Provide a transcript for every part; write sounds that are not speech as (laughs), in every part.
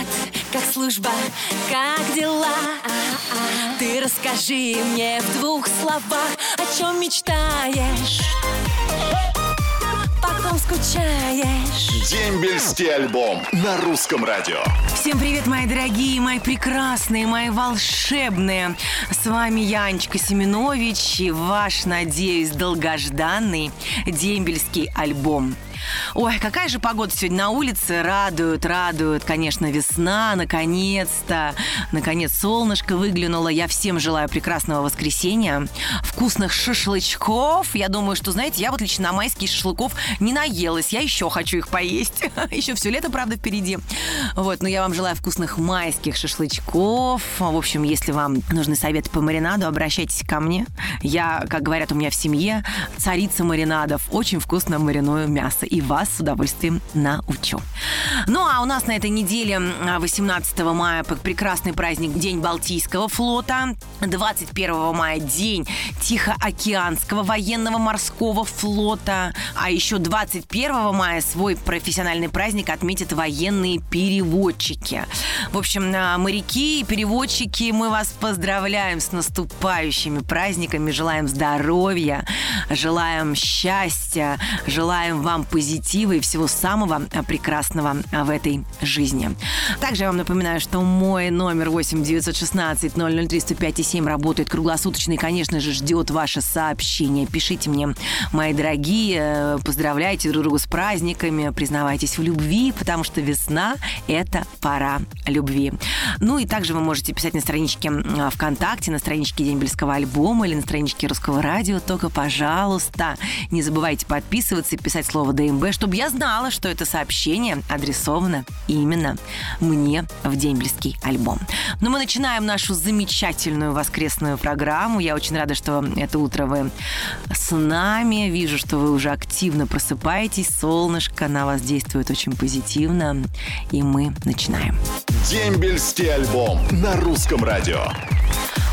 привет, как служба, как дела? Ты расскажи мне в двух словах, о чем мечтаешь, потом скучаешь. Дембельский альбом на русском радио. Всем привет, мои дорогие, мои прекрасные, мои волшебные. С вами я, Анечка Семенович, и ваш, надеюсь, долгожданный дембельский альбом. Ой, какая же погода сегодня на улице. Радует, радует, конечно, весна, наконец-то. Наконец солнышко выглянуло. Я всем желаю прекрасного воскресенья, вкусных шашлычков. Я думаю, что, знаете, я вот лично на майские шашлыков не наелась. Я еще хочу их поесть. (laughs) Еще все лето, правда, впереди. Вот, но я вам желаю вкусных майских шашлычков. В общем, если вам нужны советы по маринаду, обращайтесь ко мне. Я, как говорят у меня в семье, царица маринадов. Очень вкусно мариную мясо и вас с удовольствием научу. Ну а у нас на этой неделе 18 мая прекрасный праздник День Балтийского флота, 21 мая День Тихоокеанского военного морского флота, а еще 21 мая свой профессиональный праздник отметят военные переводчики. В общем, а, моряки и переводчики, мы вас поздравляем с наступающими праздниками, желаем здоровья, желаем счастья, желаем вам позитива позитива и всего самого а, прекрасного а, в этой жизни. Также я вам напоминаю, что мой номер 8 916 003 105 7 работает круглосуточно и, конечно же, ждет ваше сообщение. Пишите мне, мои дорогие, э, поздравляйте друг друга с праздниками, признавайтесь в любви, потому что весна – это пора любви. Ну и также вы можете писать на страничке ВКонтакте, на страничке Дембельского альбома или на страничке Русского радио. Только, пожалуйста, не забывайте подписываться и писать слово ДМ МБ, чтобы я знала, что это сообщение адресовано именно мне в дембельский альбом. Но мы начинаем нашу замечательную воскресную программу. Я очень рада, что это утро вы с нами. Вижу, что вы уже активно просыпаетесь. Солнышко на вас действует очень позитивно. И мы начинаем. Дембельский альбом на русском радио.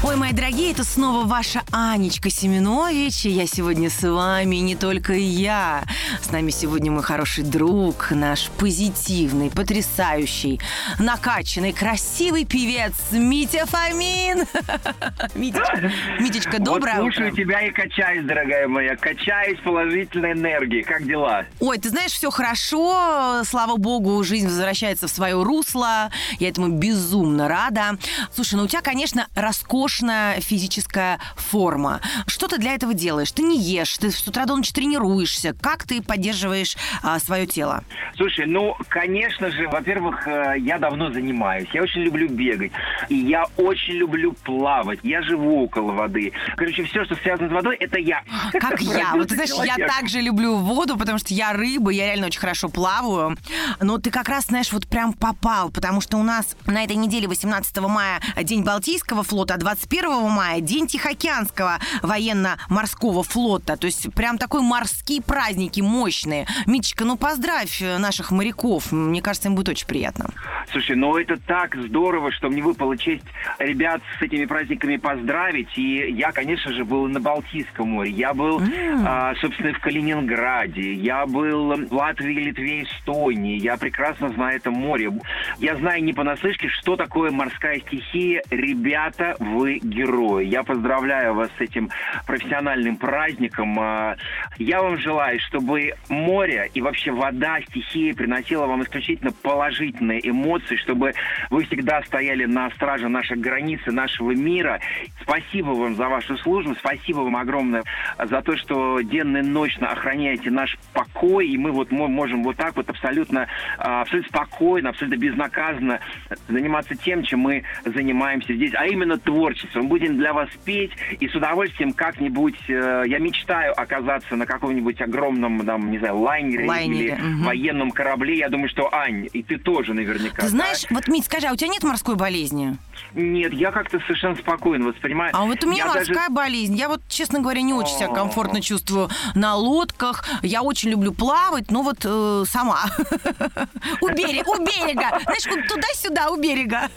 Ой, мои дорогие, это снова ваша Анечка Семенович, и я сегодня с вами, не только я. С нами сегодня мой хороший друг, наш позитивный, потрясающий, накачанный, красивый певец Митя Фомин. (laughs) Митечка, Митечка, доброе вот слушаю тебя и качаюсь, дорогая моя, качаюсь положительной энергией. Как дела? Ой, ты знаешь, все хорошо, слава богу, жизнь возвращается в свое русло, я этому безумно рада. Слушай, ну у тебя, конечно, роскошный роскошная физическая форма. Что ты для этого делаешь? Ты не ешь, ты с утра до ночи тренируешься. Как ты поддерживаешь а, свое тело? Слушай, ну, конечно же, во-первых, э, я давно занимаюсь. Я очень люблю бегать. И я очень люблю плавать. Я живу около воды. Короче, все, что связано с водой, это я. Как я. Вот ты знаешь, я также люблю воду, потому что я рыба, я реально очень хорошо плаваю. Но ты как раз, знаешь, вот прям попал, потому что у нас на этой неделе 18 мая День Балтийского флота, а 21 мая День Тихоокеанского военно-морского флота. То есть прям такой морские праздники мощные. Митечка, ну поздравь наших моряков. Мне кажется, им будет очень приятно. Слушай, ну это так здорово, что мне выпала честь ребят с этими праздниками поздравить. И я, конечно же, был на Балтийском море. Я был, mm. а, собственно, в Калининграде. Я был в Латвии, Литве, Эстонии. Я прекрасно знаю это море. Я знаю не понаслышке, что такое морская стихия. Ребята, вы герои. Я поздравляю вас с этим профессиональным праздником. А, я вам желаю, чтобы море и вообще вода, стихия приносила вам исключительно положительные эмоции, чтобы вы всегда стояли на страже наших границ и нашего мира. Спасибо вам за вашу службу, спасибо вам огромное за то, что денно и ночно охраняете наш покой, и мы вот можем вот так вот абсолютно, а, абсолютно спокойно, абсолютно безнаказанно заниматься тем, чем мы занимаемся здесь, а именно творчеством. Мы будем для вас петь, и с удовольствием как-нибудь, э, я мечтаю оказаться на каком-нибудь огромном, там, не знаю, лайнере, лайнере или угу. военном корабле. Я думаю, что, Ань, и ты тоже наверняка. Ты знаешь, да? вот, Мить, скажи, а у тебя нет морской болезни? Нет, я как-то совершенно спокойно воспринимаю. А вот у меня Я морская даже- болезнь. Я вот, честно говоря, не очень себя О. комфортно чувствую на лодках. Я очень люблю плавать, но вот э, сама. (laughs) У берега, у берега. Знаешь, туда-сюда, у берега.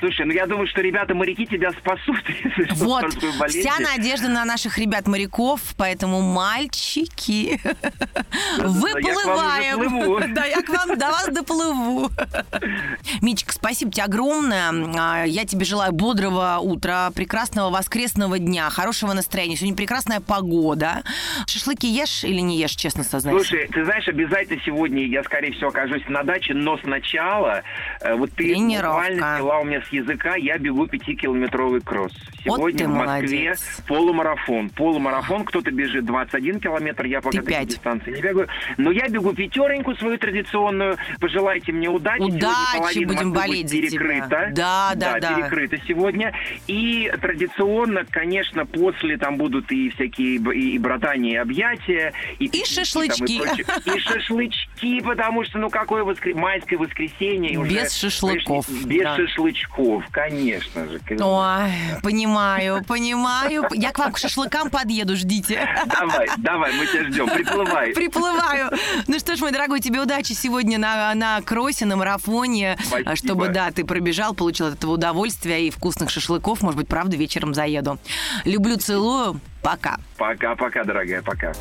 Слушай, ну я думаю, что ребята-моряки тебя спасут. (laughs) если Вот, вся надежда на наших ребят-моряков, поэтому мальчики, выплываем. (laughs) Да, я к вам, до вас доплыву. Мичка, спасибо тебе огромное. А, Я тебе желаю бодрого утра, прекрасного воскресного дня, хорошего настроения. Сегодня прекрасная погода. Шашлыки ешь или не ешь, честно сознаюсь? Слушай, ты знаешь, обязательно сегодня я, скорее всего, окажусь на даче, но сначала, э, вот ты буквально сняла у меня языка, я бегу пятикилометровый кросс. Вот Сегодня ты в Москве молодец. полумарафон. Полумарафон, кто-то бежит 21 километр, я пока такие дистанции не бегаю. Но я бегу пятереньку свою традиционную. Пожелайте мне удачи. Удачи, будем болеть будет тебя. перекрыта. Да, да, да. перекрыта сегодня. И традиционно, конечно, после там будут и всякие и, и братания, и объятия. И, пикники там шашлычки. прочее. И (laughs) шашлычки, потому что, ну, какое воскр- майское воскресенье. и уже Без шашлыков, Без да. шашлычков, конечно же. Ой, понимаю, понимаю. Я к вам к шашлыкам подъеду, ждите. Давай, давай, мы тебя ждем, приплывай. Приплываю. Ну что ж, мой дорогой, тебе удачи сегодня на, на кроссе, на марафоне, Спасибо. чтобы, да, ты пробежал, получил от этого удовольствия и вкусных шашлыков. Может быть, правда, вечером заеду. Люблю, целую. Пока. Пока-пока, дорогая, пока.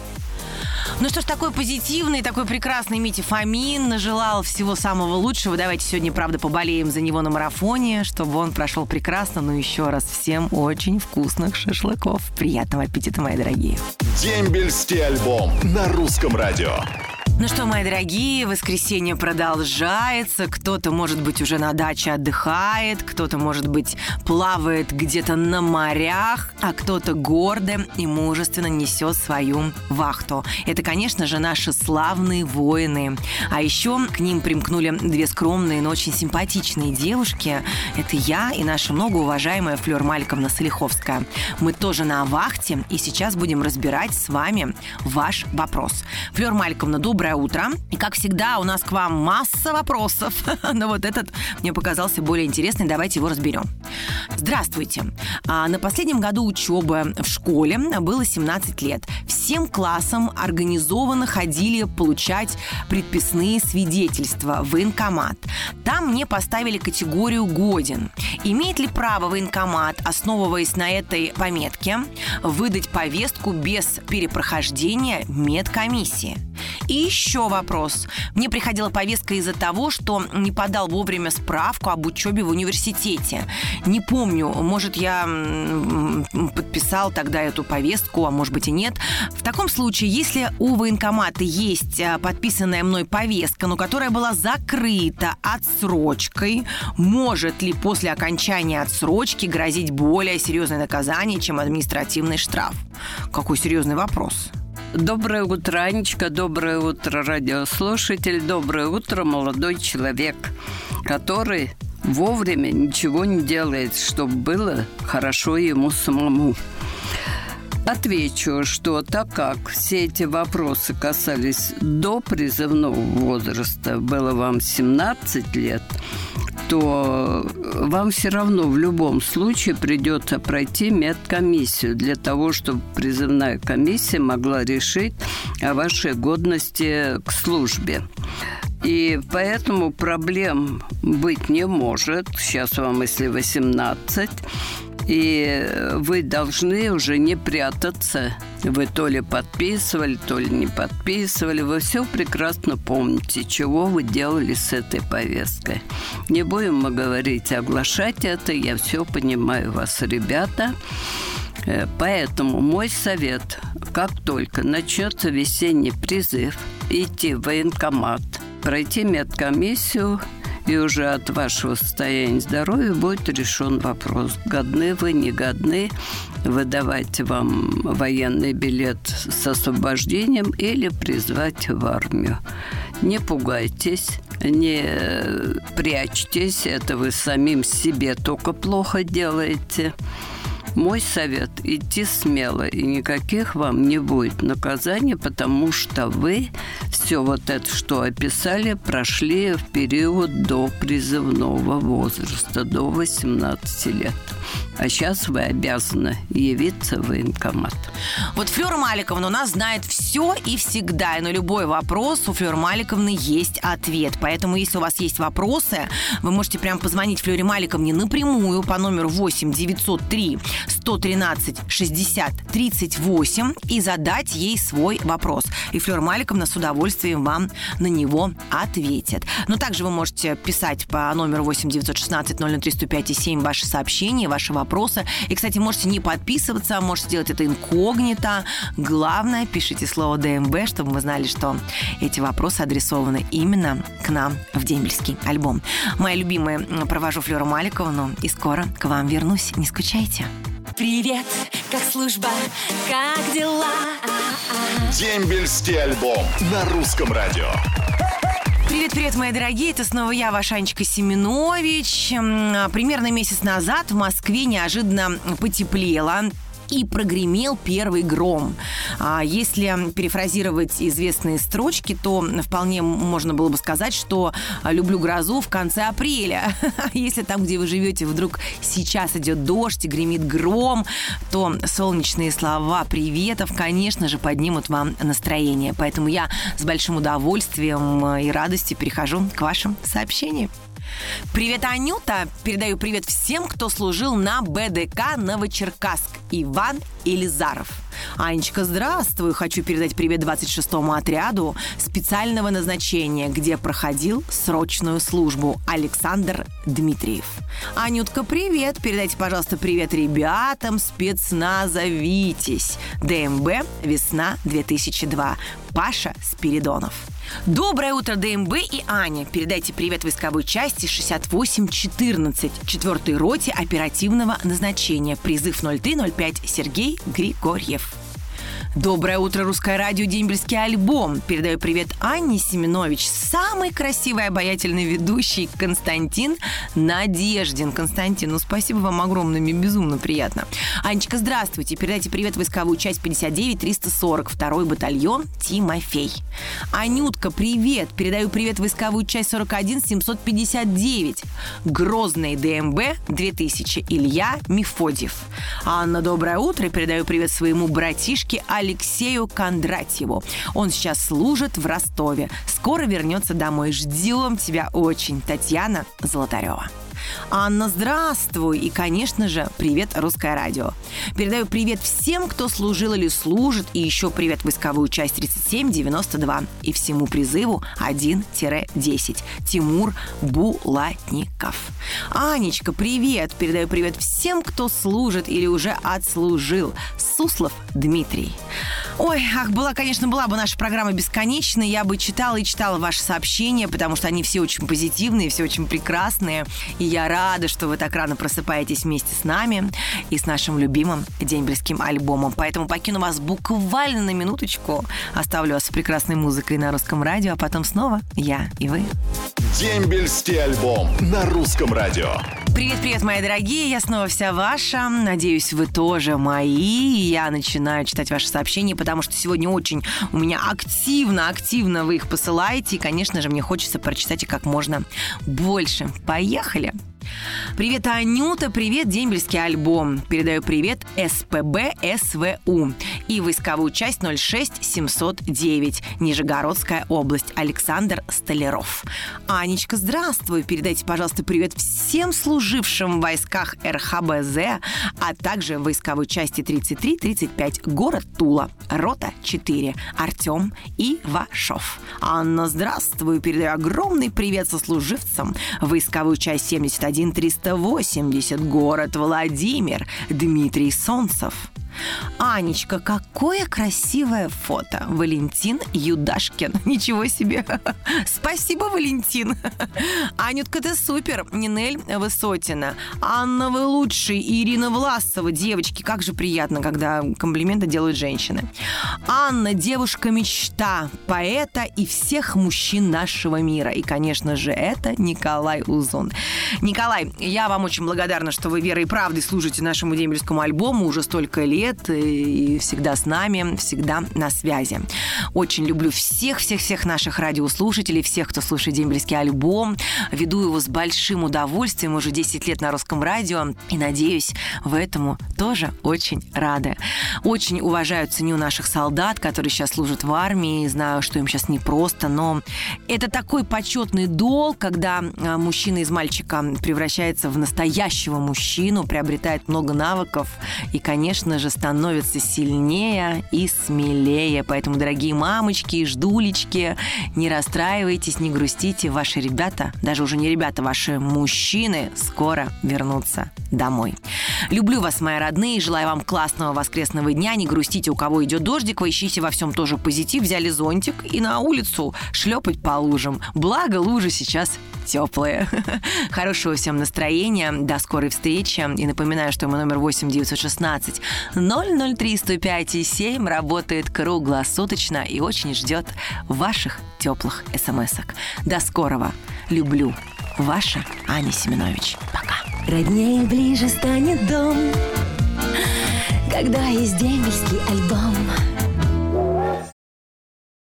Ну что ж, такой позитивный, такой прекрасный Митя Фомин нажелал всего самого лучшего. Давайте сегодня, правда, поболеем за него на марафоне, чтобы он прошел прекрасно. Ну еще раз всем очень вкусных шашлыков. Приятного аппетита, мои дорогие. Дембельский альбом на русском радио. Ну что, мои дорогие, воскресенье продолжается. Кто-то, может быть, уже на даче отдыхает, кто-то, может быть, плавает где-то на морях, а кто-то гордо и мужественно несет свою вахту. Это, конечно же, наши славные воины. А еще к ним примкнули две скромные, но очень симпатичные девушки. Это я и наша многоуважаемая Флёр Мальковна Солиховская. Мы тоже на вахте, и сейчас будем разбирать с вами ваш вопрос. Флёр Мальковна, доброе утро. И, как всегда, у нас к вам масса вопросов. (laughs) Но вот этот мне показался более интересный. Давайте его разберем. Здравствуйте. А, На последнем году учебы в школе было 17 лет. Всем классам организованно ходили получать предписные свидетельства в военкомат. Там мне поставили категорию «годен». Имеет ли право военкомат, основываясь на этой пометке, выдать повестку без перепрохождения медкомиссии? И еще вопрос. Мне приходила повестка из-за того, что не подал вовремя справку об учебе в университете. Не помню, может, я подписал тогда эту повестку, а может быть и нет. В таком случае, если у военкомата есть а, подписанная мной повестка, но которая была закрыта отсрочкой, может ли после окончания отсрочки грозить более серьезное наказание, чем административный штраф? Какой серьезный вопрос. Доброе утро, Анечка, доброе утро, радиослушатель, доброе утро, молодой человек, который вовремя ничего не делает, чтобы было хорошо ему самому. Отвечу, что так как все эти вопросы касались до призывного возраста, было вам 17 лет, то вам все равно в любом случае придется пройти медкомиссию для того, чтобы призывная комиссия могла решить о вашей годности к службе. И поэтому проблем быть не может. Сейчас вам, если 18, и вы должны уже не прятаться. Вы то ли подписывали, то ли не подписывали. Вы все прекрасно помните, чего вы делали с этой повесткой. Не будем мы говорить, оглашать это. Я все понимаю вас, ребята. Э, Поэтому мой совет, как только начнется весенний призыв, идти в военкомат, пройти медкомиссию, и уже от вашего состояния здоровья будет решен вопрос, годны вы, не годны, выдавать вам военный билет с освобождением или призвать в армию. Не пугайтесь, не прячьтесь, это вы самим себе только плохо делаете. Мой совет – идти смело, и никаких вам не будет наказаний, потому что вы все вот это, что описали, прошли в период до призывного возраста, до 18 лет. А сейчас вы обязаны явиться в военкомат. Вот Флёра Маликовна у нас знает все и всегда. И на любой вопрос у Флёры Маликовны есть ответ. Поэтому, если у вас есть вопросы, вы можете прям позвонить Флёре Маликовне напрямую по номеру 8 903 113 60 38 и задать ей свой вопрос. И Флёра Маликовна с удовольствием вам на него ответит. Но также вы можете писать по номеру 8 916 003 105 7 ваши сообщения, ваши вопросы. И, кстати, можете не подписываться, можете делать это инкогнито. Главное, пишите слово ДМБ, чтобы мы знали, что эти вопросы адресованы именно к нам в дембельский альбом. Моя любимая провожу Флёру Маликовну и скоро к вам вернусь. Не скучайте. Привет, как служба, как дела? Дембельский альбом на русском радио. Привет-привет, мои дорогие, это снова я, ваша Анечка Семенович. М, Примерно месяц назад в Москве неожиданно потеплело и прогремел первый гром. А если перефразировать известные строчки, то вполне можно было бы сказать, что а, люблю грозу в конце апреля. (laughs) Если там, где вы живете, вдруг сейчас идет дождь и гремит гром, то солнечные слова приветов, конечно же, поднимут вам настроение. Поэтому я с большим удовольствием и радостью перехожу к вашим сообщениям. Привет, Анюта! Передаю привет всем, кто служил на БДК Новочеркасск. Иван Елизаров. Анечка, здравствуй! Хочу передать привет 26-му отряду специального назначения, где проходил срочную службу Александр Дмитриев. Анютка, привет! Передайте, пожалуйста, привет ребятам спецназа «Витязь». ДМБ «Весна 2002». Паша Спиридонов. Доброе утро, ДМБ и Аня. Передайте привет войсковой части 6814, 4 роте оперативного назначения. Призыв 0305 Сергей Григорьев. Доброе утро, Русское радио, Дембельский альбом. Передаю привет Анне Семенович, самый красивый обаятельный ведущий Константин Надеждин. Константин, ну спасибо вам огромное, безумно приятно. Анечка, здравствуйте. Передайте привет войсковую часть 59-340, второй батальон Тимофей. Анютка, привет. Передаю привет войсковую часть 41-759. Грозный ДМБ 2000 Илья Мефодьев. Анна, доброе утро. Передаю привет своему братишке Алексею Кондратьеву. Он сейчас служит в Ростове. Скоро вернется домой. Ждем тебя очень. Татьяна Золотарева. Анна, здравствуй! И, конечно же, привет, Русское радио. Передаю привет всем, кто служил или служит, и еще привет войсковую часть 3792 и всему призыву 1-10. Тимур Булатников. Анечка, привет! Передаю привет всем, кто служит или уже отслужил. Суслов Дмитрий. Ой, ах, была, конечно, была бы наша программа бесконечной, я бы читала и читала ваши сообщения, потому что они все очень позитивные, все очень прекрасные. И я рада, что вы так рано просыпаетесь вместе с нами и с нашим любимым дембельским альбомом. Поэтому покину вас буквально на минуточку, оставлю вас с прекрасной музыкой на русском радио, а потом снова я и вы. Дембельский альбом на русском радио. Привет-привет, мои дорогие, я снова вся ваша. Надеюсь, вы тоже мои. Я начинаю читать ваши сообщения, потому что сегодня очень у меня активно-активно вы их посылаете. И, конечно же, мне хочется прочитать их как можно больше. Поехали! Привет, Анюта, привет, дембельский альбом. Передаю привет СПБ СВУ и войсковую часть 06709, Нижегородская область, Александр Столяров. Анечка, здравствуй. Передайте, пожалуйста, привет всем служившим в войсках РХБЗ, а также войсковой части 33-35, город Тула, рота 4, Артем Ивашов. Анна, здравствуй. Передаю огромный привет сослуживцам войсковую часть 71 380, город Владимир, Дмитрий Солнцев. Анечка, какое красивое фото. Валентин Юдашкин. (laughs) Ничего себе. Спасибо, Валентин. Анютка, ты супер. Нинель Высотина. Анна, вы лучший. Ирина Власова. Девочки, как же приятно, когда комплименты делают женщины. Анна, девушка-мечта, поэта и всех мужчин нашего мира. И, конечно же, это Николай Узун. Николай, я вам очень благодарна, что вы верой и правдой служите нашему дембельскому альбому уже столько лет и всегда с нами, всегда на связи. Очень люблю всех-всех-всех наших радиослушателей, всех, кто слушает дембельский альбом. Веду его с большим удовольствием уже 10 лет на русском радио и надеюсь, в этому тоже очень рада. Очень уважаю, ценю наших солдат, которые сейчас служат в армии. Знаю, что им сейчас непросто, но это такой почетный долг, когда а, мужчина из мальчика превращается в настоящего мужчину, приобретает много навыков и, конечно же, становится сильнее и смелее. Поэтому, дорогие мамочки и ждулечки, не расстраивайтесь, не грустите. Ваши ребята, даже уже не ребята, ваши мужчины скоро вернутся домой. Люблю вас, мои родные, желаю вам классного воскресного дня. Не грустите, у кого идет дождик, вы ищите во всем тоже позитив. Взяли зонтик и на улицу шлепать по лужам. Благо, лужи сейчас теплые. (laughs) Хорошего всем настроения. До скорой встречи. И напоминаю, что мой номер 8 916 003 105 и 7 работает круглосуточно и очень ждет ваших теплых смс-ок. До скорого. Люблю. Ваша Аня Семенович. Пока. Роднее ближе станет дом Когда есть дембельский альбом